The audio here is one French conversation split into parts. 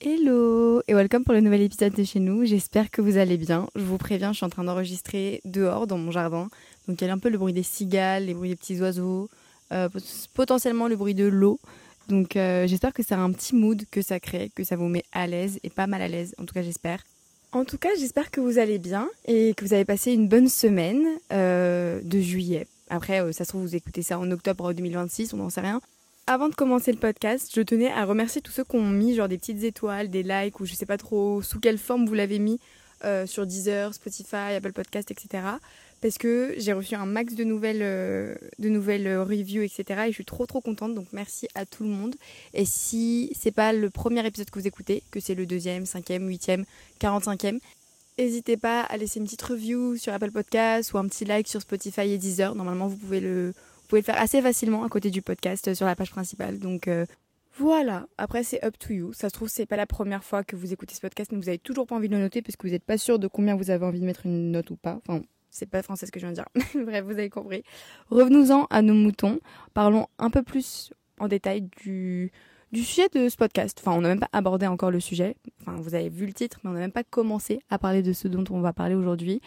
Hello et welcome pour le nouvel épisode de chez nous. J'espère que vous allez bien. Je vous préviens, je suis en train d'enregistrer dehors dans mon jardin. Donc il y a un peu le bruit des cigales, les bruits des petits oiseaux, euh, potentiellement le bruit de l'eau. Donc euh, j'espère que c'est un petit mood que ça crée, que ça vous met à l'aise et pas mal à l'aise. En tout cas j'espère. En tout cas j'espère que vous allez bien et que vous avez passé une bonne semaine euh, de juillet. Après ça se trouve vous écoutez ça en octobre 2026, on n'en sait rien. Avant de commencer le podcast, je tenais à remercier tous ceux qui ont mis genre des petites étoiles, des likes ou je sais pas trop sous quelle forme vous l'avez mis euh, sur Deezer, Spotify, Apple Podcast, etc. Parce que j'ai reçu un max de nouvelles, euh, de nouvelles euh, reviews, etc. Et je suis trop trop contente. Donc merci à tout le monde. Et si c'est pas le premier épisode que vous écoutez, que c'est le deuxième, cinquième, huitième, quarante-cinquième, n'hésitez pas à laisser une petite review sur Apple Podcast ou un petit like sur Spotify et Deezer. Normalement, vous pouvez le pouvez le faire assez facilement à côté du podcast euh, sur la page principale. Donc euh, voilà, après c'est up to you. Ça se trouve c'est pas la première fois que vous écoutez ce podcast, mais vous avez toujours pas envie de le noter parce que vous n'êtes pas sûr de combien vous avez envie de mettre une note ou pas. Enfin, c'est pas français ce que je viens de dire. Bref, vous avez compris. Revenons-en à nos moutons. Parlons un peu plus en détail du, du sujet de ce podcast. Enfin, on n'a même pas abordé encore le sujet. Enfin, vous avez vu le titre, mais on n'a même pas commencé à parler de ce dont on va parler aujourd'hui.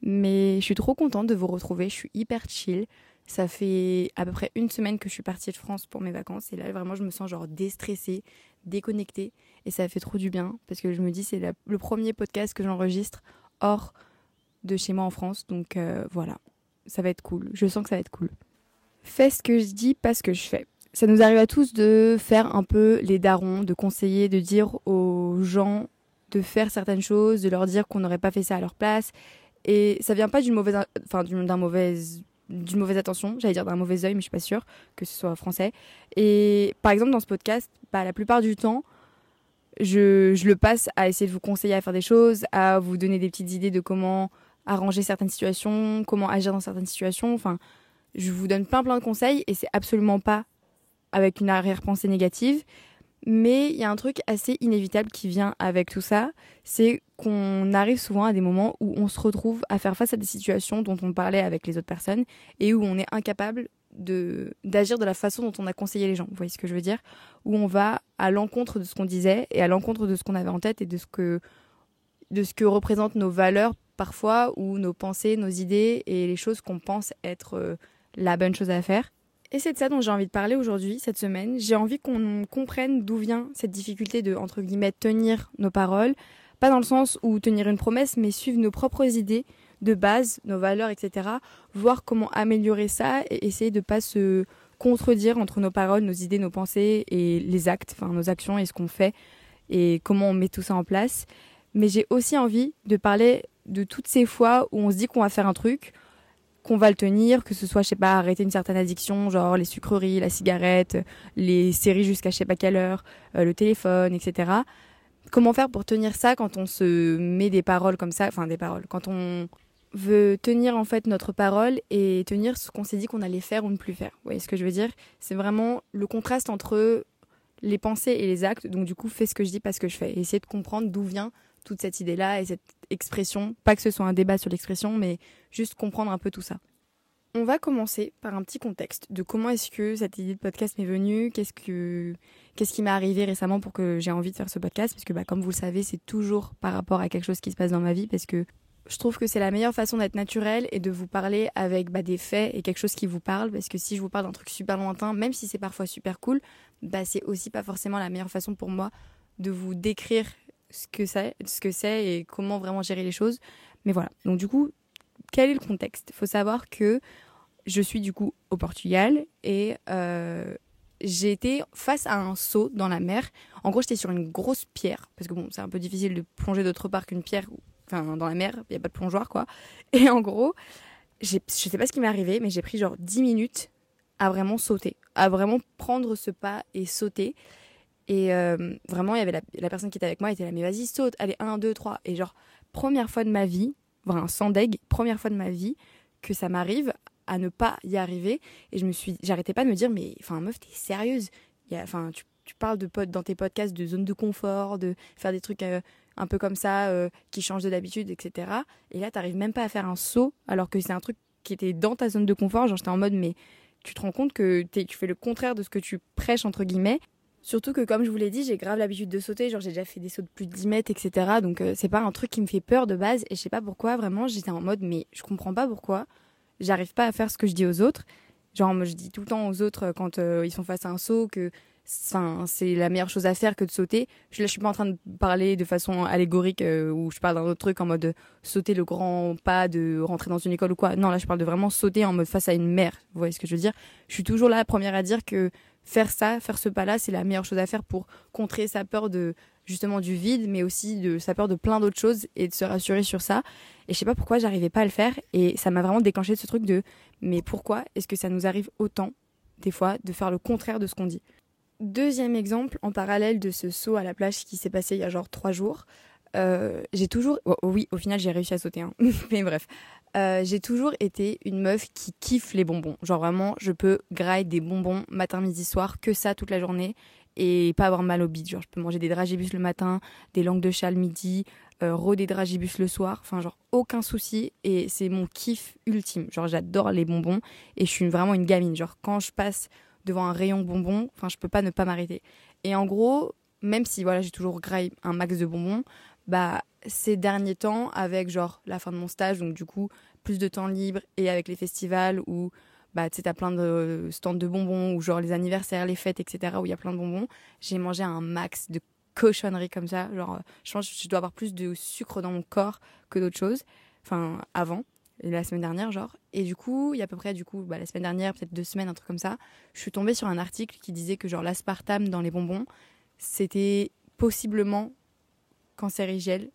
Mais je suis trop contente de vous retrouver. Je suis hyper chill. Ça fait à peu près une semaine que je suis partie de France pour mes vacances et là vraiment je me sens genre déstressée, déconnectée et ça fait trop du bien parce que je me dis c'est le premier podcast que j'enregistre hors de chez moi en France donc euh, voilà, ça va être cool. Je sens que ça va être cool. Fais ce que je dis, pas ce que je fais. Ça nous arrive à tous de faire un peu les darons, de conseiller, de dire aux gens de faire certaines choses, de leur dire qu'on n'aurait pas fait ça à leur place. Et ça vient pas d'une mauvaise, enfin d'un mauvais d'une mauvaise attention, j'allais dire d'un mauvais oeil, mais je suis pas sûre que ce soit français. Et par exemple, dans ce podcast, bah, la plupart du temps, je, je, le passe à essayer de vous conseiller à faire des choses, à vous donner des petites idées de comment arranger certaines situations, comment agir dans certaines situations. Enfin, je vous donne plein plein de conseils et c'est absolument pas avec une arrière-pensée négative. Mais il y a un truc assez inévitable qui vient avec tout ça, c'est qu'on arrive souvent à des moments où on se retrouve à faire face à des situations dont on parlait avec les autres personnes et où on est incapable de d'agir de la façon dont on a conseillé les gens. Vous voyez ce que je veux dire? Où on va à l'encontre de ce qu'on disait et à l'encontre de ce qu'on avait en tête et de ce que de ce que représentent nos valeurs parfois ou nos pensées, nos idées et les choses qu'on pense être euh, la bonne chose à faire. Et c'est de ça dont j'ai envie de parler aujourd'hui, cette semaine. J'ai envie qu'on comprenne d'où vient cette difficulté de, entre guillemets, tenir nos paroles. Pas dans le sens où tenir une promesse, mais suivre nos propres idées de base, nos valeurs, etc. Voir comment améliorer ça et essayer de pas se contredire entre nos paroles, nos idées, nos pensées et les actes, enfin nos actions et ce qu'on fait et comment on met tout ça en place. Mais j'ai aussi envie de parler de toutes ces fois où on se dit qu'on va faire un truc, qu'on va le tenir, que ce soit, je sais pas, arrêter une certaine addiction, genre les sucreries, la cigarette, les séries jusqu'à je sais pas quelle heure, euh, le téléphone, etc. Comment faire pour tenir ça quand on se met des paroles comme ça, enfin des paroles, quand on veut tenir en fait notre parole et tenir ce qu'on s'est dit qu'on allait faire ou ne plus faire? Vous voyez ce que je veux dire? C'est vraiment le contraste entre les pensées et les actes. Donc du coup, fais ce que je dis, pas ce que je fais. Et essayer de comprendre d'où vient toute cette idée-là et cette expression. Pas que ce soit un débat sur l'expression, mais juste comprendre un peu tout ça. On va commencer par un petit contexte de comment est-ce que cette idée de podcast m'est venue, qu'est-ce que qu'est-ce qui m'est arrivé récemment pour que j'ai envie de faire ce podcast, parce que bah, comme vous le savez, c'est toujours par rapport à quelque chose qui se passe dans ma vie, parce que je trouve que c'est la meilleure façon d'être naturel et de vous parler avec bah, des faits et quelque chose qui vous parle, parce que si je vous parle d'un truc super lointain, même si c'est parfois super cool, bah c'est aussi pas forcément la meilleure façon pour moi de vous décrire ce que c'est, ce que et comment vraiment gérer les choses. Mais voilà. Donc du coup, quel est le contexte? Il faut savoir que je suis du coup au Portugal et euh, j'ai été face à un saut dans la mer. En gros, j'étais sur une grosse pierre parce que bon, c'est un peu difficile de plonger d'autre part qu'une pierre, enfin dans la mer, il y a pas de plongeoir quoi. Et en gros, je sais pas ce qui m'est arrivé, mais j'ai pris genre 10 minutes à vraiment sauter, à vraiment prendre ce pas et sauter. Et euh, vraiment, il y avait la, personne qui était avec moi, elle était là, mais vas-y, saute, allez, 1, 2, 3. Et genre, première fois de ma vie, vraiment sans deg, première fois de ma vie que ça m'arrive à ne pas y arriver. Et je me suis, j'arrêtais pas de me dire, mais enfin, meuf, t'es sérieuse Enfin, tu, tu, parles de dans tes podcasts de zone de confort, de faire des trucs euh, un peu comme ça euh, qui changent de d'habitude, etc. Et là, t'arrives même pas à faire un saut alors que c'est un truc qui était dans ta zone de confort. Genre, j'étais en mode, mais tu te rends compte que tu fais le contraire de ce que tu prêches, entre guillemets. Surtout que, comme je vous l'ai dit, j'ai grave l'habitude de sauter. Genre, j'ai déjà fait des sauts de plus de 10 mètres, etc. Donc, euh, c'est pas un truc qui me fait peur de base. Et je sais pas pourquoi, vraiment, j'étais en mode, mais je comprends pas pourquoi. J'arrive pas à faire ce que je dis aux autres. Genre, moi, je dis tout le temps aux autres euh, quand euh, ils sont face à un saut que c'est la meilleure chose à faire que de sauter. Je, là, je suis pas en train de parler de façon allégorique ou je parle d'un autre truc en mode sauter le grand pas de rentrer dans une école ou quoi. Non, là, je parle de vraiment sauter en mode face à une mer. Vous voyez ce que je veux dire? Je suis toujours là, la première à dire que faire ça, faire ce pas-là, c'est la meilleure chose à faire pour contrer sa peur de justement du vide, mais aussi de sa peur de plein d'autres choses et de se rassurer sur ça. Et je sais pas pourquoi j'arrivais pas à le faire et ça m'a vraiment déclenché ce truc de mais pourquoi est-ce que ça nous arrive autant des fois de faire le contraire de ce qu'on dit? Deuxième exemple, en parallèle de ce saut à la plage qui s'est passé il y a genre trois jours, euh, j'ai toujours, oh, oui, au final j'ai réussi à sauter, hein. mais bref, euh, j'ai toujours été une meuf qui kiffe les bonbons. Genre vraiment, je peux grailler des bonbons matin, midi, soir, que ça toute la journée et pas avoir mal au bide. Genre, je peux manger des dragibus le matin, des langues de chat le midi, euh, dragibus le soir. Enfin, genre, aucun souci. Et c'est mon kiff ultime. Genre, j'adore les bonbons et je suis vraiment une gamine. Genre, quand je passe devant un rayon bonbons, enfin, je peux pas ne pas m'arrêter. Et en gros, même si voilà, j'ai toujours graillé un max de bonbons, bah ces derniers temps avec genre la fin de mon stage donc du coup plus de temps libre et avec les festivals où bah tu sais t'as plein de stands de bonbons ou genre les anniversaires les fêtes etc où il y a plein de bonbons j'ai mangé un max de cochonneries comme ça. Genre je pense que je dois avoir plus de sucre dans mon corps que d'autres choses. Enfin avant la semaine dernière genre. Et du coup il y a à peu près du coup bah, la semaine dernière peut-être deux semaines un truc comme ça je suis tombée sur un article qui disait que genre l'aspartame dans les bonbons c'était possiblement cancérigène.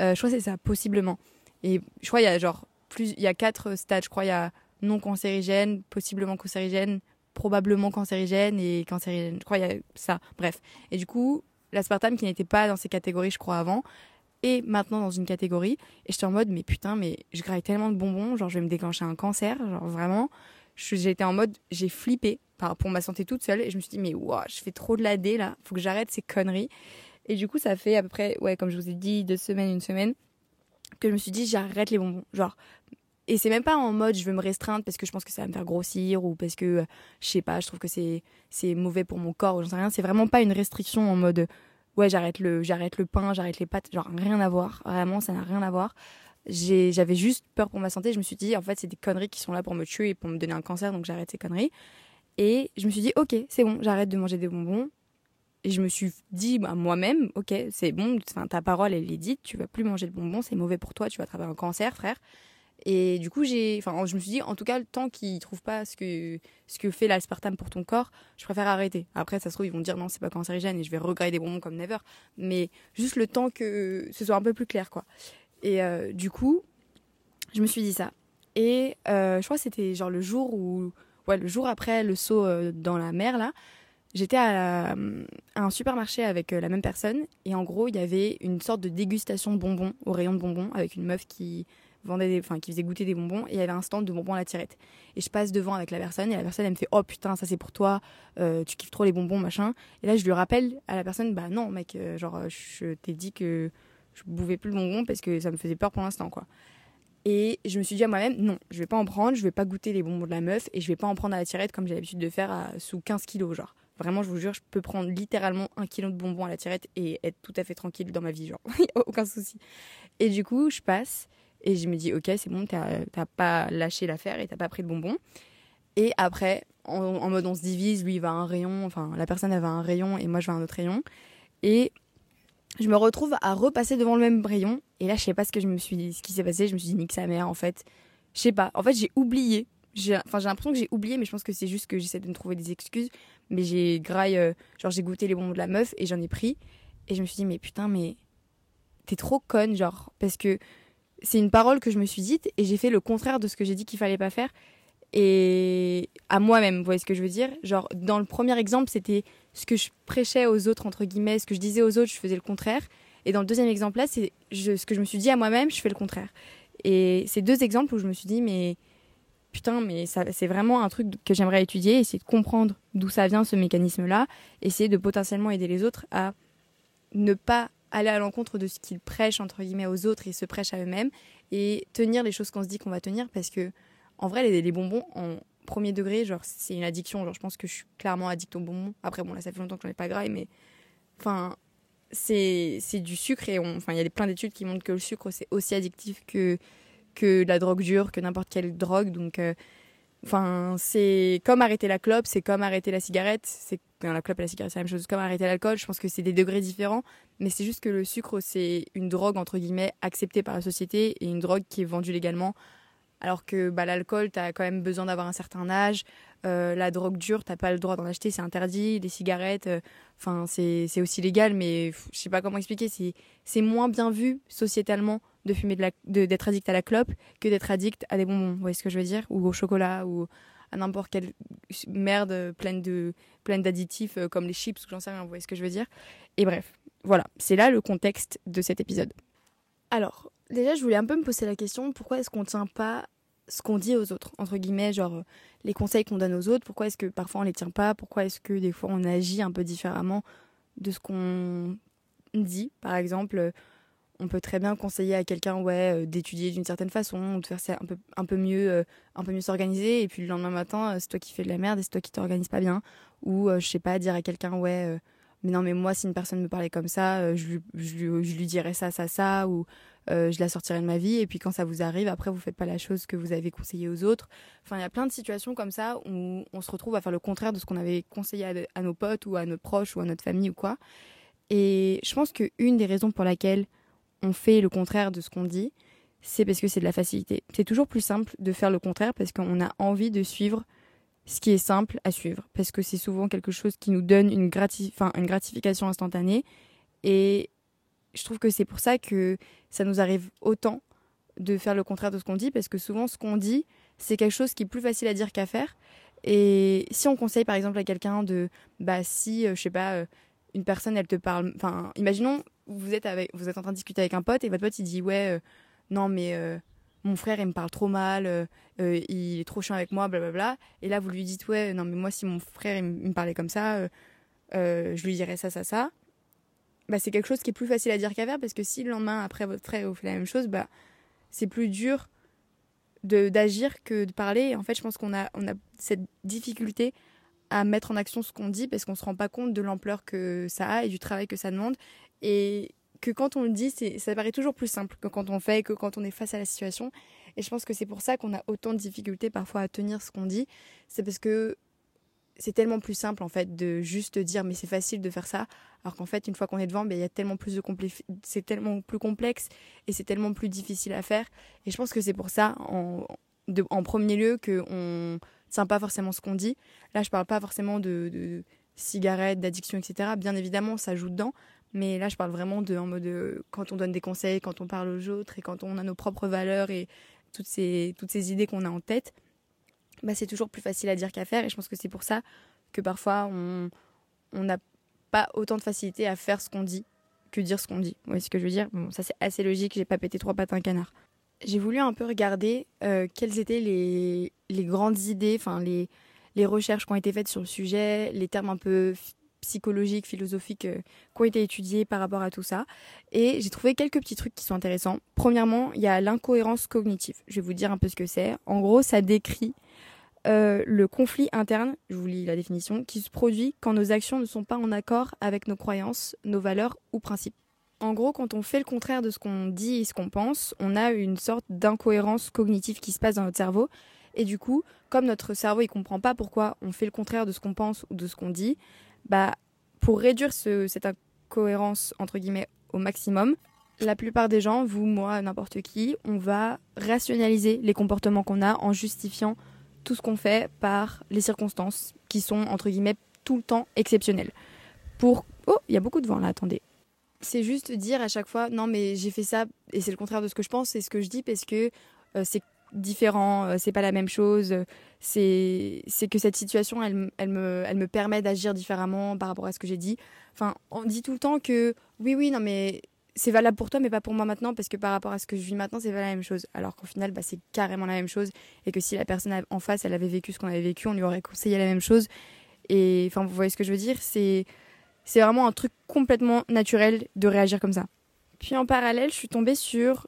Euh, je crois que c'est ça, possiblement. Et je crois qu'il y a genre plus, il y a quatre stades. Je crois il y a non cancérigène, possiblement cancérigène, probablement cancérigène et cancérigène. Je crois qu'il y a ça. Bref. Et du coup, l'aspartame qui n'était pas dans ces catégories, je crois avant, et maintenant dans une catégorie. Et j'étais en mode, mais putain, mais je graille tellement de bonbons, genre je vais me déclencher un cancer, genre vraiment. J'étais en mode, j'ai flippé pour ma santé toute seule. Et je me suis dit, mais waouh, je fais trop de la D là, faut que j'arrête ces conneries. Et du coup, ça fait à peu près, ouais, comme je vous ai dit, deux semaines, une semaine, que je me suis dit, j'arrête les bonbons. Genre, et c'est même pas en mode je veux me restreindre parce que je pense que ça va me faire grossir ou parce que je sais pas je trouve que c'est c'est mauvais pour mon corps ou j'en sais rien c'est vraiment pas une restriction en mode ouais j'arrête le j'arrête le pain j'arrête les pâtes genre rien à voir vraiment ça n'a rien à voir j'avais juste peur pour ma santé je me suis dit en fait c'est des conneries qui sont là pour me tuer et pour me donner un cancer donc j'arrête ces conneries et je me suis dit, ok, c'est bon, j'arrête de manger des bonbons. Et je me suis dit à moi-même, ok, c'est bon, ta parole, elle est dite, tu vas plus manger de bonbons, c'est mauvais pour toi, tu vas attraper un cancer, frère. Et du coup, je me suis dit, en tout cas, temps qu'ils trouvent pas ce que, ce que fait l'aspartame pour ton corps, je préfère arrêter. Après, ça se trouve, ils vont dire non, c'est pas cancérigène et je vais regretter des bonbons comme never. Mais juste le temps que ce soit un peu plus clair, quoi. Et euh, du coup, je me suis dit ça. Et euh, je crois que c'était genre le jour où le jour après le saut euh, dans la mer, là, j'étais à, un supermarché avec la même personne. Et en gros, il y avait une sorte de dégustation de bonbons au rayon de bonbons avec une meuf qui vendait enfin, qui faisait goûter des bonbons et il y avait un stand de bonbons à la tirette. Et je passe devant avec la personne et la personne elle me fait oh putain ça c'est pour toi, tu kiffes trop les bonbons machin. Et là je lui rappelle à la personne bah non mec genre je t'ai dit que je buvais plus le bonbon parce que ça me faisait peur pour l'instant quoi. Et je me suis dit à moi-même, non, je vais pas en prendre, je vais pas goûter les bonbons de la meuf et je vais pas en prendre à la tirette comme j'ai l'habitude de faire sous 15 kilos, genre. Vraiment, je vous jure, je peux prendre littéralement un kilo de bonbons à la tirette et être tout à fait tranquille dans ma vie, genre. aucun souci. Et du coup, je passe et je me dis, ok, c'est bon, t'as pas lâché l'affaire et t'as pas pris de bonbons. Et après, en, mode on se divise, lui il va à un rayon, enfin la personne elle va un rayon et moi je vais à un autre rayon. Et je me retrouve à repasser devant le même rayon. Et là, je sais pas ce que je me suis ce qui s'est passé. Je me suis dit, nique sa mère, en fait. Je sais pas. En fait, j'ai oublié. Enfin, j'ai l'impression que j'ai oublié, mais je pense que c'est juste que j'essaie de me trouver des excuses. Mais j'ai graille, euh, genre, j'ai goûté les bonbons de la meuf et j'en ai pris. Et je me suis dit, mais putain, mais t'es trop conne, genre. Parce que c'est une parole que je me suis dite et j'ai fait le contraire de ce que j'ai dit qu'il fallait pas faire et à moi-même, vous voyez ce que je veux dire? Genre, dans le premier exemple, c'était ce que je prêchais aux autres, entre guillemets, ce que je disais aux autres, je faisais le contraire. Et dans le deuxième exemple là, c'est ce que je me suis dit à moi-même, je fais le contraire. Et c'est deux exemples où je me suis dit, mais putain, mais c'est vraiment un truc que j'aimerais étudier, essayer de comprendre d'où ça vient ce mécanisme-là, essayer de potentiellement aider les autres à ne pas aller à l'encontre de ce qu'ils prêchent, entre guillemets, aux autres et se prêchent à eux-mêmes, et tenir les choses qu'on se dit qu'on va tenir, parce que en vrai, les, bonbons, premier degré, genre c'est une addiction. Genre je pense que je suis clairement addict au bonbon. Après bon là ça fait longtemps que j'en ai pas graille, mais enfin c'est du sucre et enfin il y a plein d'études qui montrent que le sucre c'est aussi addictif que que la drogue dure, que n'importe quelle drogue. Donc euh, c'est comme arrêter la clope, c'est comme arrêter la cigarette. C'est la clope et la cigarette, c'est la même chose. Comme arrêter l'alcool, je pense que c'est des degrés différents, mais c'est juste que le sucre, c'est une drogue entre guillemets acceptée par la société et une drogue qui est vendue légalement. Alors que bah, l'alcool, tu as quand même besoin d'avoir un certain âge. Euh, la drogue dure, t'as pas le droit d'en acheter, c'est interdit. Les cigarettes, euh, enfin, c'est aussi légal, mais je sais pas comment expliquer. C'est moins bien vu sociétalement de fumer de d'être addict à la clope que d'être addict à des bonbons. Vous voyez ce que je veux dire? Ou au chocolat ou à n'importe quelle merde pleine de pleine d'additifs euh, comme les chips ou j'en sais rien. Vous voyez ce que je veux dire? Et bref, voilà, c'est là le contexte de cet épisode. Alors, déjà, je voulais un peu me poser la question pourquoi est-ce qu'on tient pas ce qu'on dit aux autres? Entre guillemets genre les conseils qu'on donne aux autres pourquoi est-ce que parfois on les tient pas? Pourquoi est-ce que des fois on agit un peu différemment de ce qu'on dit? Par exemple on peut très bien conseiller à quelqu'un ouais euh, d'étudier d'une certaine façon de faire ça un peu un peu mieux euh, un peu mieux s'organiser et puis le lendemain matin euh, c'est toi qui fais de la merde et c'est toi qui t'organises pas bien ou je sais pas dire à quelqu'un ouais mais non mais moi si une personne me parlait comme ça je lui, je, lui, dirais ça ça ça ou je la sortirais de ma vie. Et puis quand ça vous arrive après vous faites pas la chose que vous avez conseillé aux autres. Enfin il y a plein de situations comme ça où on se retrouve à faire le contraire de ce qu'on avait conseillé à, nos potes ou à nos proches ou à notre famille ou quoi. Et je pense que une des raisons pour laquelle on fait le contraire de ce qu'on dit, c'est parce que c'est de la facilité. C'est toujours plus simple de faire le contraire parce qu'on a envie de suivre ce qui est simple à suivre. Parce que c'est souvent quelque chose qui nous donne une, une gratification instantanée. Et je trouve que c'est pour ça que ça nous arrive autant de faire le contraire de ce qu'on dit, parce que souvent ce qu'on dit, c'est quelque chose qui est plus facile à dire qu'à faire. Et si on conseille par exemple à quelqu'un de, bah si, euh, je sais pas, euh, une personne elle te parle, enfin, imaginons vous êtes, avec, vous êtes en train de discuter avec un pote et votre pote il dit ouais euh, non mais euh, mon frère il me parle trop mal, euh, il est trop chiant avec moi, blablabla. Et là vous lui dites ouais non mais moi si mon frère me parlait comme ça, je lui dirais ça ça ça. Bah c'est quelque chose qui est plus facile à dire qu'à faire parce que si le lendemain après votre frère vous fait la même chose, bah c'est plus dur de d'agir que de parler. Et en fait je pense qu'on a on a cette difficulté à mettre en action ce qu'on dit parce qu'on se rend pas compte de l'ampleur que ça a et du travail que ça demande et que quand on le dit, ça paraît toujours plus simple que quand on fait, que quand on est face à la situation. Et je pense que c'est pour ça qu'on a autant de difficultés parfois à tenir ce qu'on dit. C'est parce que c'est tellement plus simple en fait de juste dire mais c'est facile de faire ça. Alors qu'en fait une fois qu'on est devant ben, il y a tellement plus de c'est tellement plus complexe et c'est tellement plus difficile à faire. Et je pense que c'est pour ça en, premier lieu que on tient pas forcément ce qu'on dit. Là je parle pas forcément de, de cigarettes d'addiction etc bien évidemment ça joue dedans mais là, je parle vraiment de en mode euh, quand on donne des conseils, quand on parle aux autres et quand on a nos propres valeurs et toutes ces, toutes ces idées qu'on a en tête, bah, c'est toujours plus facile à dire qu'à faire. Et je pense que c'est pour ça que parfois on n'a pas autant de facilité à faire ce qu'on dit que dire ce qu'on dit. Vous voyez ce que je veux dire? Bon, ça c'est assez logique, j'ai pas pété trois pattes un canard. J'ai voulu un peu regarder euh, quelles étaient les, les grandes idées, enfin les, les recherches qui ont été faites sur le sujet, les termes un peu psychologiques, philosophiques euh, qui ont été étudiés par rapport à tout ça. Et j'ai trouvé quelques petits trucs qui sont intéressants. Premièrement, il y a l'incohérence cognitive. Je vais vous dire un peu ce que c'est. En gros, ça décrit euh, le conflit interne, je vous lis la définition, qui se produit quand nos actions ne sont pas en accord avec nos croyances, nos valeurs ou principes. En gros, quand on fait le contraire de ce qu'on dit et ce qu'on pense, on a une sorte d'incohérence cognitive qui se passe dans notre cerveau. Et du coup, comme notre cerveau il comprend pas pourquoi on fait le contraire de ce qu'on pense ou de ce qu'on dit, bah, pour réduire cette incohérence entre guillemets au maximum, la plupart des gens, vous, moi, n'importe qui, on va rationaliser les comportements qu'on a en justifiant tout ce qu'on fait par les circonstances qui sont entre guillemets tout le temps exceptionnelles. Pour oh, il y a beaucoup de vent là, attendez. C'est juste dire à chaque fois non mais j'ai fait ça et c'est le contraire de ce que je pense, c'est ce que je dis parce que euh, c'est différent, euh, c'est pas la même chose. C'est que cette situation, elle, elle, me, elle me permet d'agir différemment par rapport à ce que j'ai dit. Enfin, on dit tout le temps que oui, oui, non, mais c'est valable pour toi, mais pas pour moi maintenant, parce que par rapport à ce que je vis maintenant, c'est pas la même chose. Alors qu'au final, bah, c'est carrément la même chose, et que si la personne en face, elle avait vécu ce qu'on avait vécu, on lui aurait conseillé la même chose. Et enfin, vous voyez ce que je veux dire? C'est vraiment un truc complètement naturel de réagir comme ça. Puis en parallèle, je suis tombée sur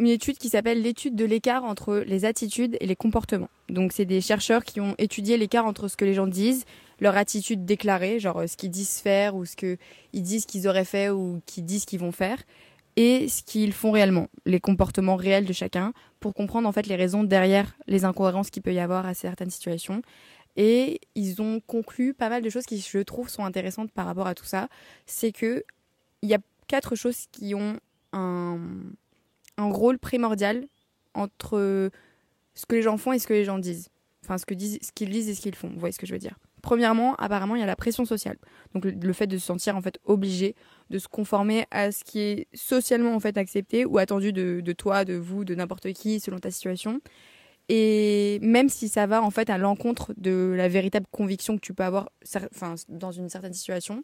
une étude qui s'appelle l'étude de l'écart entre les attitudes et les comportements. Donc c'est des chercheurs qui ont étudié l'écart entre ce que les gens disent, leur attitude déclarée, genre euh, ce qu'ils disent faire ou ce qu'ils disent qu'ils auraient fait ou qu'ils disent qu'ils vont faire, et ce qu'ils font réellement, les comportements réels de chacun, pour comprendre en fait les raisons derrière les incohérences qu'il peut y avoir à certaines situations. Et ils ont conclu pas mal de choses qui, je trouve, sont intéressantes par rapport à tout ça. C'est que il y a quatre choses qui ont un, un rôle primordial entre ce que les gens font et ce que les gens disent. Enfin, ce que disent, ce qu'ils disent et ce qu'ils font. Vous voyez ce que je veux dire? Premièrement, apparemment, il y a la pression sociale. Donc le, fait de se sentir en fait obligé de se conformer à ce qui est socialement en fait accepté ou attendu de, de toi, de vous, de n'importe qui selon ta situation. Et même si ça va en fait à l'encontre de la véritable conviction que tu peux avoir enfin, dans une certaine situation.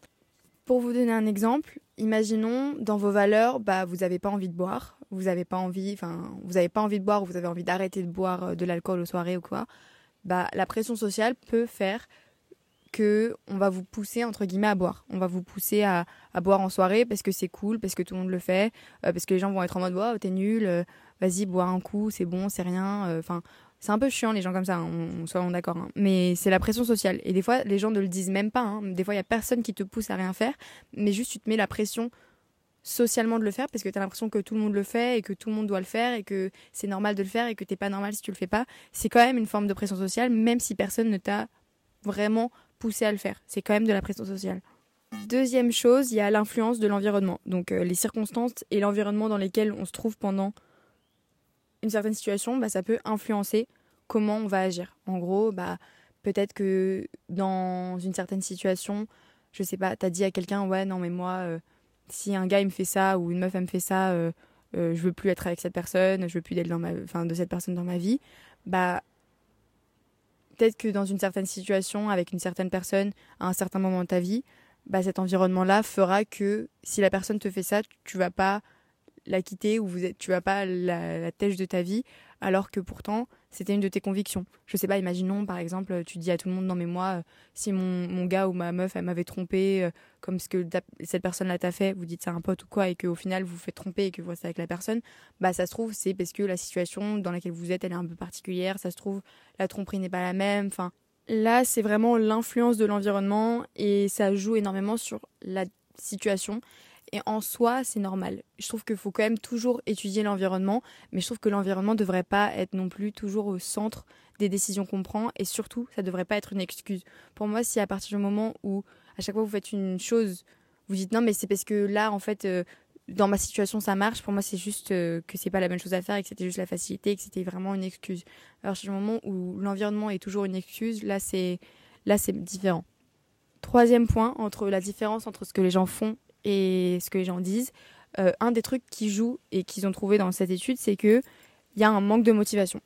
Pour vous donner un exemple, imaginons dans vos valeurs, bah, vous n'avez pas envie de boire, vous n'avez pas envie, enfin, vous n'avez pas envie de boire ou vous avez envie d'arrêter de boire euh, de l'alcool aux soirées ou quoi. Bah, la pression sociale peut faire que on va vous pousser entre guillemets à boire. On va vous pousser à, boire en soirée parce que c'est cool, parce que tout le monde le fait, euh, parce que les gens vont être en mode wow, t'es nul, euh, vas-y, bois un coup, c'est bon, c'est rien. Enfin, c'est un peu chiant les gens comme ça, hein, on, soyons d'accord. Hein. Mais c'est la pression sociale. Et des fois, les gens ne le disent même pas. Hein. Des fois, il y a personne qui te pousse à rien faire, mais juste tu te mets la pression socialement de le faire parce que tu as l'impression que tout le monde le fait et que tout le monde doit le faire et que c'est normal de le faire et que t'es pas normal si tu le fais pas. C'est quand même une forme de pression sociale, même si personne ne t'a vraiment poussé à le faire. C'est quand même de la pression sociale. Deuxième chose, il y a l'influence de l'environnement. Donc euh, les circonstances et l'environnement dans lesquels on se trouve pendant une certaine situation, bah, ça peut influencer comment on va agir. En gros, bah, peut-être que dans une certaine situation, je sais pas, t'as dit à quelqu'un, ouais, non, mais moi, euh, si un gars me fait ça ou une meuf me fait ça, euh, euh, je veux plus être avec cette personne, je veux plus d'elle dans ma, de cette personne dans ma vie. Bah, peut-être que dans une certaine situation, avec une certaine personne, à un certain moment de ta vie, bah, cet environnement-là fera que si la personne te fait ça, tu vas pas la quitter ou vous êtes, tu vas pas la, la têche de ta vie, alors que pourtant c'était une de tes convictions. Je sais pas, imaginons par exemple, tu dis à tout le monde non mais moi, euh, si mon, mon gars ou ma meuf elle m'avait trompé, euh, comme ce que cette personne-là t'a fait, vous dites c'est un pote ou quoi, et qu'au final vous vous faites tromper et que vous restez avec la personne, bah ça se trouve c'est parce que la situation dans laquelle vous êtes elle est un peu particulière, ça se trouve la tromperie n'est pas la même, enfin là c'est vraiment l'influence de l'environnement et ça joue énormément sur la situation et en soi, c'est normal. Je trouve qu'il faut quand même toujours étudier l'environnement, mais je trouve que l'environnement ne devrait pas être non plus toujours au centre des décisions qu'on prend, et surtout, ça ne devrait pas être une excuse. Pour moi, si à partir du moment où, à chaque fois vous faites une chose, vous dites non, mais c'est parce que là, en fait, euh, dans ma situation, ça marche, pour moi, c'est juste euh, que c'est pas la bonne chose à faire et que c'était juste la facilité et que c'était vraiment une excuse. Alors, à du moment où l'environnement est toujours une excuse, là, c'est là, c'est différent. Troisième point, entre la différence entre ce que les gens font et ce que les gens disent, euh, un des trucs qui joue et qu'ils ont trouvé dans cette étude, c'est qu'il y a un manque de motivation.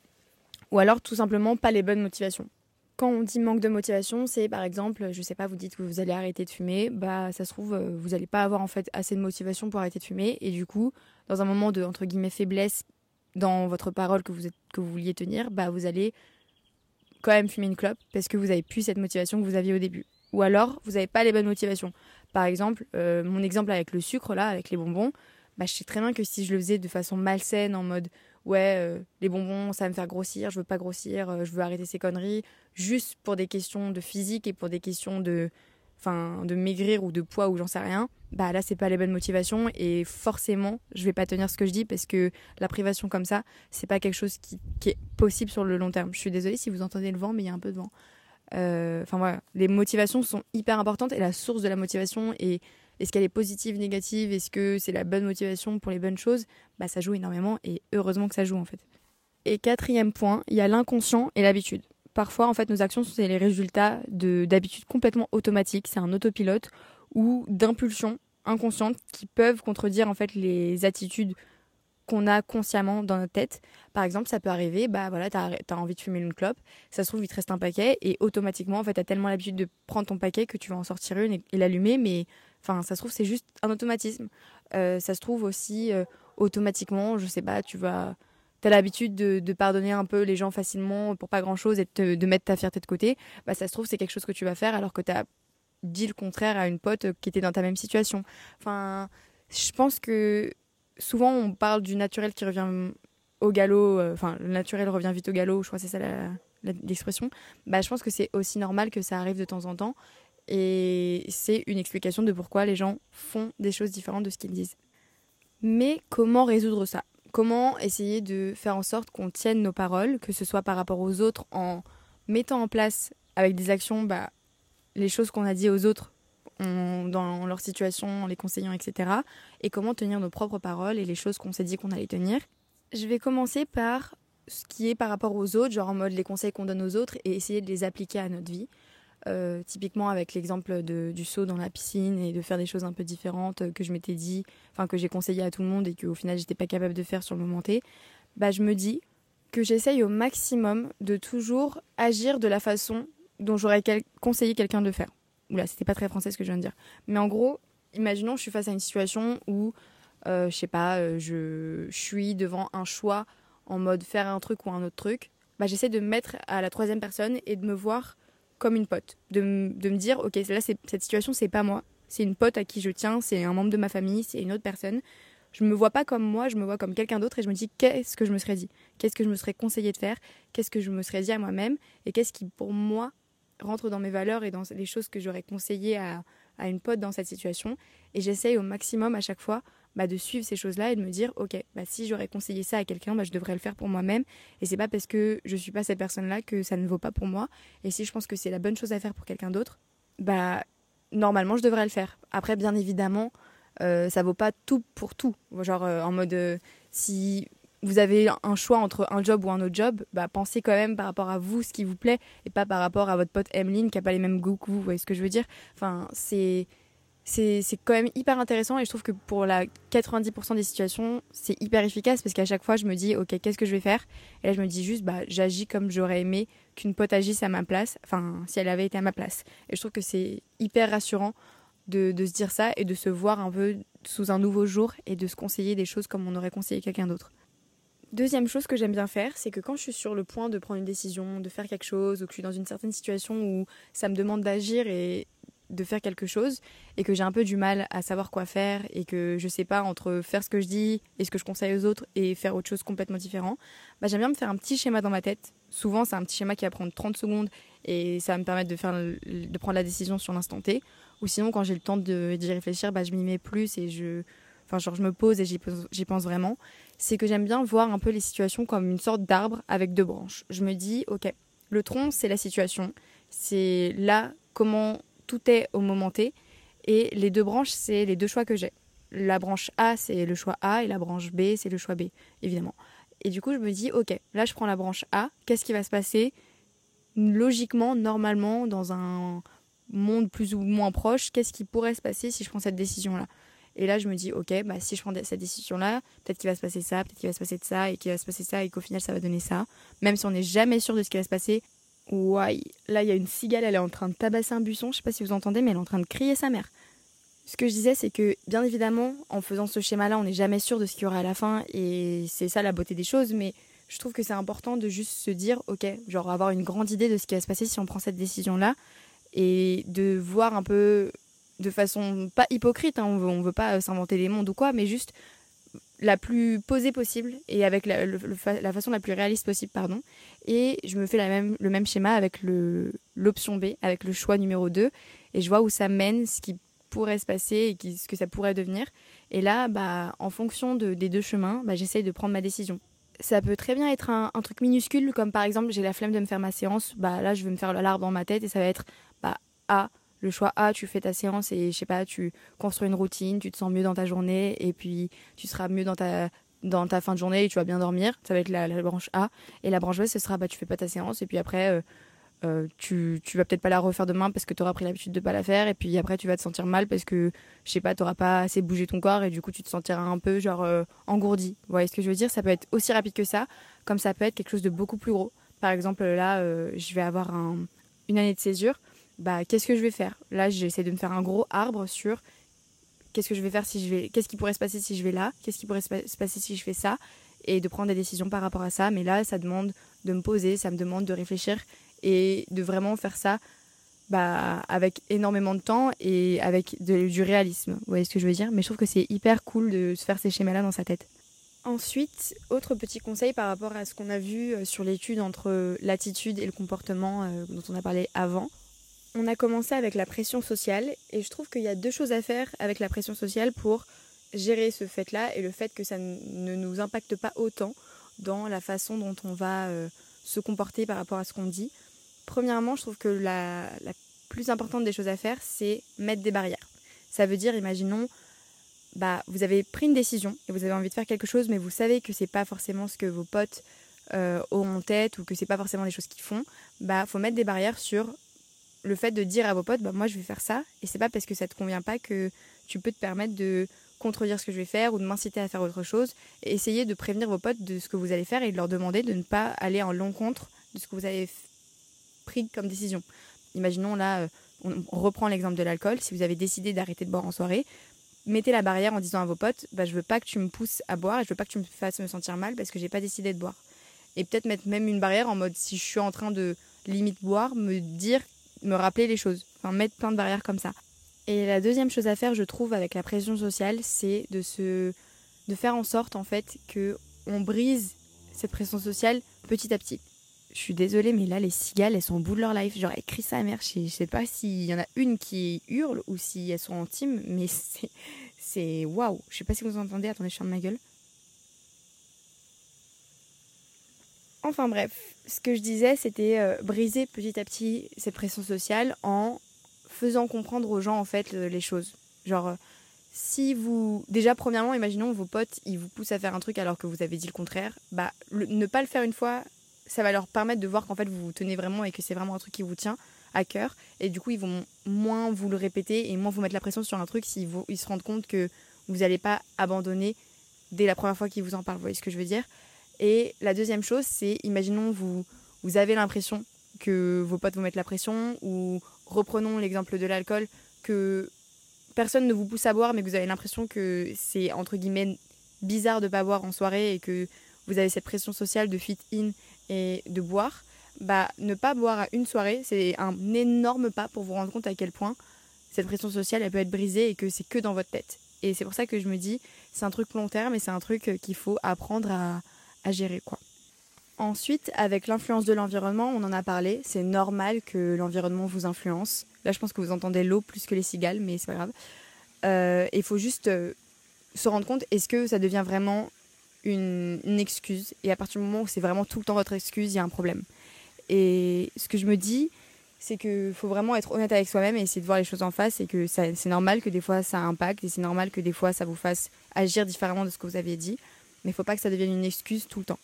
Ou alors tout simplement pas les bonnes motivations. Quand on dit manque de motivation, c'est par exemple, je sais pas, vous dites que vous allez arrêter de fumer, bah ça se trouve, euh, vous n'allez pas avoir en fait assez de motivation pour arrêter de fumer, et du coup, dans un moment de entre guillemets faiblesse dans votre parole que vous, êtes, que vous vouliez tenir, bah vous allez quand même fumer une clope parce que vous avez plus cette motivation que vous aviez au début. Ou alors, vous n'avez pas les bonnes motivations. Par exemple, euh, mon exemple avec le sucre, là, avec les bonbons, bah, je sais très bien que si je le faisais de façon malsaine, en mode ouais, euh, les bonbons, ça va me faire grossir, je veux pas grossir, euh, je veux arrêter ces conneries, juste pour des questions de physique et pour des questions de, enfin, de maigrir ou de poids ou j'en sais rien, bah là, c'est pas les bonnes motivations et forcément, je vais pas tenir ce que je dis parce que la privation comme ça, c'est pas quelque chose qui, qui est possible sur le long terme. Je suis désolée si vous entendez le vent, mais il y a un peu de vent. Euh, enfin voilà, les motivations sont hyper importantes et la source de la motivation et est-ce qu'elle est positive, négative, est-ce que c'est la bonne motivation pour les bonnes choses, bah ça joue énormément et heureusement que ça joue en fait. Et quatrième point, il y a l'inconscient et l'habitude. Parfois en fait nos actions sont les résultats d'habitudes complètement automatiques, c'est un autopilote ou d'impulsions inconscientes qui peuvent contredire en fait les attitudes qu'on a consciemment dans notre tête. Par exemple, ça peut arriver, bah voilà, t'as as envie de fumer une clope, ça se trouve, il te reste un paquet, et automatiquement, en fait, t'as tellement l'habitude de prendre ton paquet que tu vas en sortir une et, l'allumer, mais enfin, ça se trouve, c'est juste un automatisme. Euh, ça se trouve aussi, euh, automatiquement, je sais pas, tu vas. T'as l'habitude de, pardonner un peu les gens facilement pour pas grand chose et de, de mettre ta fierté de côté, bah ça se trouve, c'est quelque chose que tu vas faire alors que t'as dit le contraire à une pote qui était dans ta même situation. Enfin, je pense que souvent on parle du naturel qui revient au galop, euh, enfin le naturel revient vite au galop, je crois que c'est ça l'expression. Bah, je pense que c'est aussi normal que ça arrive de temps en temps. Et c'est une explication de pourquoi les gens font des choses différentes de ce qu'ils disent. Mais comment résoudre ça? Comment essayer de faire en sorte qu'on tienne nos paroles, que ce soit par rapport aux autres en mettant en place avec des actions bah, les choses qu'on a dit aux autres dans leur situation, les conseillant, etc. Et comment tenir nos propres paroles et les choses qu'on s'est dit qu'on allait tenir. Je vais commencer par ce qui est par rapport aux autres, genre en mode les conseils qu'on donne aux autres et essayer de les appliquer à notre vie. Euh, typiquement avec l'exemple du saut dans la piscine et de faire des choses un peu différentes que je m'étais dit, enfin que j'ai conseillé à tout le monde et qu'au final j'étais pas capable de faire sur le moment T, bah je me dis que j'essaye au maximum de toujours agir de la façon dont j'aurais conseillé quelqu'un de faire. Oula, c'était pas très français ce que je viens de dire. Mais en gros, imaginons je suis face à une situation où, euh, je sais pas, euh, je, suis devant un choix en mode faire un truc ou un autre truc. Bah, j'essaie de me mettre à la troisième personne et de me voir comme une pote. De, de me dire, ok, là, cette situation, c'est pas moi. C'est une pote à qui je tiens, c'est un membre de ma famille, c'est une autre personne. Je me vois pas comme moi, je me vois comme quelqu'un d'autre et je me dis qu'est-ce que je me serais dit? Qu'est-ce que je me serais conseillé de faire? Qu'est-ce que je me serais dit à moi-même? Et qu'est-ce qui, pour moi, rentre dans mes valeurs et dans les choses que j'aurais conseillé à, à une pote dans cette situation. Et j'essaye au maximum à chaque fois bah, de suivre ces choses-là et de me dire ok bah, si j'aurais conseillé ça à quelqu'un bah, je devrais le faire pour moi-même. Et c'est pas parce que je suis pas cette personne-là que ça ne vaut pas pour moi. Et si je pense que c'est la bonne chose à faire pour quelqu'un d'autre bah normalement je devrais le faire. Après bien évidemment euh, ça vaut pas tout pour tout. Genre euh, en mode euh, si vous avez un choix entre un job ou un autre job, bah pensez quand même par rapport à vous ce qui vous plaît et pas par rapport à votre pote Emeline qui a pas les mêmes goûts que vous, vous voyez ce que je veux dire? Enfin, c'est c'est quand même hyper intéressant et je trouve que pour la 90% des situations, c'est hyper efficace parce qu'à chaque fois, je me dis, ok, qu'est-ce que je vais faire? Et là, je me dis juste, bah, j'agis comme j'aurais aimé qu'une pote agisse à ma place, enfin, si elle avait été à ma place. Et je trouve que c'est hyper rassurant de, de, se dire ça et de se voir un peu sous un nouveau jour et de se conseiller des choses comme on aurait conseillé quelqu'un d'autre. Deuxième chose que j'aime bien faire, c'est que quand je suis sur le point de prendre une décision, de faire quelque chose, ou que je suis dans une certaine situation où ça me demande d'agir et de faire quelque chose et que j'ai un peu du mal à savoir quoi faire et que je sais pas entre faire ce que je dis et ce que je conseille aux autres et faire autre chose complètement différent, bah j'aime bien me faire un petit schéma dans ma tête. Souvent, c'est un petit schéma qui va prendre 30 secondes et ça va me permettre de, faire, de prendre la décision sur l'instant T. Ou sinon, quand j'ai le temps d'y réfléchir, bah, je m'y mets plus et je, enfin, je me pose et j'y pense vraiment. C'est que j'aime bien voir un peu les situations comme une sorte d'arbre avec deux branches. Je me dis, ok, le tronc, c'est la situation. C'est là comment tout est au moment T. Et les deux branches, c'est les deux choix que j'ai. La branche A, c'est le choix A, et la branche B, c'est le choix B, évidemment. Et du coup, je me dis, ok, là, je prends la branche A, qu'est-ce qui va se passer logiquement, normalement, dans un monde plus ou moins proche, qu'est-ce qui pourrait se passer si je prends cette décision-là? Et là, je me dis, ok, bah, si je prends cette décision-là, peut-être qu'il va se passer ça, peut-être qu'il va se passer de ça, et qu'il va se passer ça, et qu'au final, ça va donner ça. Même si on n'est jamais sûr de ce qui va se passer, Ouais, là il y a une cigale, elle est en train de tabasser un buisson, je sais pas si vous entendez, mais elle est en train de crier sa mère. Ce que je disais, c'est que bien évidemment, en faisant ce schéma-là, on n'est jamais sûr de ce qu'il y aura à la fin, et c'est ça la beauté des choses, mais je trouve que c'est important de juste se dire, ok, genre avoir une grande idée de ce qui va se passer si on prend cette décision-là, et de voir un peu de façon pas hypocrite, hein, on, veut, veut pas s'inventer des mondes ou quoi, mais juste la plus posée possible et avec la, la, façon la plus réaliste possible, pardon. Et je me fais le même schéma avec l'option B, avec le choix numéro 2, et je vois où ça mène, ce qui pourrait se passer et ce que ça pourrait devenir. Et là, bah, en fonction de, des deux chemins, bah, j'essaye de prendre ma décision. Ça peut très bien être un, truc minuscule, comme par exemple, j'ai la flemme de me faire ma séance, bah, là, je vais me faire l'arbre dans ma tête et ça va être bah, A, le choix A, tu fais ta séance et je sais pas, tu construis une routine, tu te sens mieux dans ta journée et puis tu seras mieux dans ta dans ta fin de journée et tu vas bien dormir. Ça va être la, branche A. Et la branche B, ce sera bah tu fais pas ta séance et puis après euh, euh, tu, tu vas peut-être pas la refaire demain parce que tu auras pris l'habitude de pas la faire et puis après tu vas te sentir mal parce que je sais pas tu pas assez bougé ton corps et du coup tu te sentiras un peu genre euh, engourdi. Vous voyez ce que je veux dire? Ça peut être aussi rapide que ça comme ça peut être quelque chose de beaucoup plus gros. Par exemple là je vais avoir un, une année de césure bah qu'est-ce que je vais faire? Là, j'essaie de me faire un gros arbre sur qu'est-ce que je vais faire si je vais qu'est-ce qui pourrait se passer si je vais là Qu'est-ce qui pourrait se passer si je fais ça et de prendre des décisions par rapport à ça, mais là ça demande de me poser, ça me demande de réfléchir et de vraiment faire ça bah, avec énormément de temps et avec du réalisme. Vous voyez ce que je veux dire? Mais je trouve que c'est hyper cool de se faire ces schémas-là dans sa tête. Ensuite, autre petit conseil par rapport à ce qu'on a vu euh, sur l'étude entre l'attitude et le comportement euh, dont on a parlé avant. On a commencé avec la pression sociale et je trouve qu'il y a deux choses à faire avec la pression sociale pour gérer ce fait-là et le fait que ça ne nous impacte pas autant dans la façon dont on va euh, se comporter par rapport à ce qu'on dit. Premièrement, je trouve que la, plus importante des choses à faire, c'est mettre des barrières. Ça veut dire, imaginons, bah, vous avez pris une décision et vous avez envie de faire quelque chose, mais vous savez que c'est pas forcément ce que vos potes euh, ont en tête ou que c'est pas forcément des choses qu'ils font, bah faut mettre des barrières sur le fait de dire à vos potes, bah moi je vais faire ça et c'est pas parce que ça te convient pas que tu peux te permettre de contredire ce que je vais faire ou de m'inciter à faire autre chose et essayer de prévenir vos potes de ce que vous allez faire et de leur demander de ne pas aller en l'encontre de ce que vous avez pris comme décision. Imaginons là, euh, on reprend l'exemple de l'alcool. Si vous avez décidé d'arrêter de boire en soirée, mettez la barrière en disant à vos potes bah, je veux pas que tu me pousses à boire et je veux pas que tu me fasses me sentir mal parce que j'ai pas décidé de boire. Et peut-être mettre même une barrière en mode si je suis en train de limite boire, me dire, me rappeler les choses. Enfin, mettre plein de barrières comme ça. Et la deuxième chose à faire, je trouve, avec la pression sociale, c'est de se, de faire en sorte en fait que on brise cette pression sociale petit à petit. Je suis désolée, mais là, les cigales, elles sont au bout de leur life. Genre, elles crient sa mère. Je sais pas s'il y en a une qui hurle ou si elles sont en team, mais c'est. C'est waouh. Je sais pas si vous entendez. Attendez, je ferme ma gueule. Enfin bref, ce que je disais, c'était euh, briser petit à petit cette pression sociale en faisant comprendre aux gens en fait les choses. Genre, euh, si vous. Déjà, premièrement, imaginons vos potes, ils vous poussent à faire un truc alors que vous avez dit le contraire. Bah, ne pas le faire une fois, ça va leur permettre de voir qu'en fait vous vous tenez vraiment et que c'est vraiment un truc qui vous tient à cœur. Et du coup, ils vont moins vous le répéter et moins vous mettre la pression sur un truc s'ils ils se rendent compte que vous n'allez pas abandonner dès la première fois qu'ils vous en parlent. Vous voyez ce que je veux dire? Et la deuxième chose, c'est imaginons vous, vous avez l'impression que vos potes vous mettent la pression ou reprenons l'exemple de l'alcool, que personne ne vous pousse à boire mais que vous avez l'impression que c'est entre guillemets bizarre de pas boire en soirée et que vous avez cette pression sociale de fit in et de boire, bah, ne pas boire à une soirée, c'est un énorme pas pour vous rendre compte à quel point cette pression sociale, elle peut être brisée et que c'est que dans votre tête. Et c'est pour ça que je me dis, c'est un truc long terme et c'est un truc qu'il faut apprendre à, à gérer, quoi. Ensuite, avec l'influence de l'environnement, on en a parlé, c'est normal que l'environnement vous influence. Là, je pense que vous entendez l'eau plus que les cigales, mais c'est pas grave. Euh, il faut juste euh, se rendre compte, est-ce que ça devient vraiment une, excuse? Et à partir du moment où c'est vraiment tout le temps votre excuse, il y a un problème. Et ce que je me dis, c'est qu'il faut vraiment être honnête avec soi-même et essayer de voir les choses en face et que c'est normal que des fois ça impacte et c'est normal que des fois ça vous fasse agir différemment de ce que vous aviez dit. Mais il ne faut pas que ça devienne une excuse tout le temps.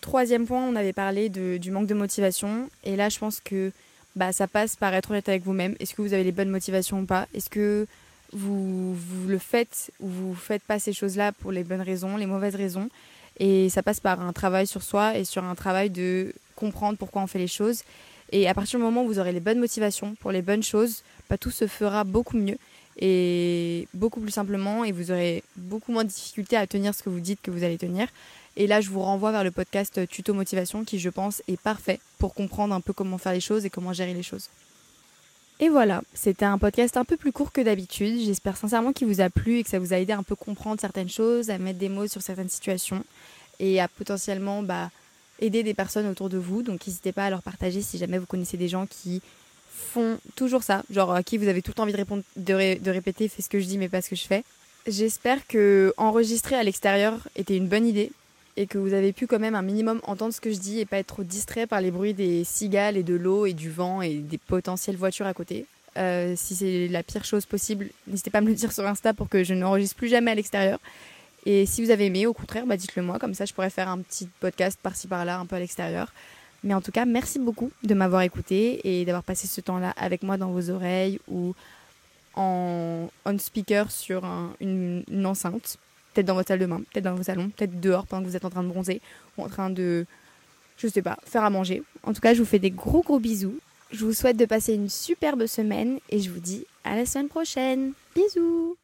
Troisième point, on avait parlé de, du manque de motivation. Et là, je pense que bah, ça passe par être honnête avec vous-même. Est-ce que vous avez les bonnes motivations ou pas? Est-ce que vous, vous le faites ou vous faites pas ces choses-là pour les bonnes raisons, les mauvaises raisons? Et ça passe par un travail sur soi et sur un travail de comprendre pourquoi on fait les choses. Et à partir du moment où vous aurez les bonnes motivations pour les bonnes choses, bah, tout se fera beaucoup mieux et beaucoup plus simplement et vous aurez beaucoup moins de difficultés à tenir ce que vous dites que vous allez tenir. Et là, je vous renvoie vers le podcast Tuto Motivation qui, je pense, est parfait pour comprendre un peu comment faire les choses et comment gérer les choses. Et voilà, c'était un podcast un peu plus court que d'habitude. J'espère sincèrement qu'il vous a plu et que ça vous a aidé à un peu comprendre certaines choses, à mettre des mots sur certaines situations et à potentiellement bah, aider des personnes autour de vous. Donc n'hésitez pas à leur partager si jamais vous connaissez des gens qui font toujours ça, genre à qui vous avez tout le temps envie de, répondre, de, de répéter fais ce que je dis mais pas ce que je fais. J'espère que enregistrer à l'extérieur était une bonne idée et que vous avez pu quand même un minimum entendre ce que je dis et pas être trop distrait par les bruits des cigales et de l'eau et du vent et des potentielles voitures à côté. Euh, si c'est la pire chose possible, n'hésitez pas à me le dire sur Insta pour que je n'enregistre plus jamais à l'extérieur. Et si vous avez aimé, au contraire, bah dites-le moi, comme ça je pourrais faire un petit podcast par-ci par-là, un peu à l'extérieur. Mais en tout cas, merci beaucoup de m'avoir écouté et d'avoir passé ce temps-là avec moi dans vos oreilles ou en on speaker sur une enceinte Peut-être dans votre salle de bain, peut-être dans vos salons, peut-être dehors pendant que vous êtes en train de bronzer ou en train de, je sais pas, faire à manger. En tout cas, je vous fais des gros gros bisous. Je vous souhaite de passer une superbe semaine et je vous dis à la semaine prochaine. Bisous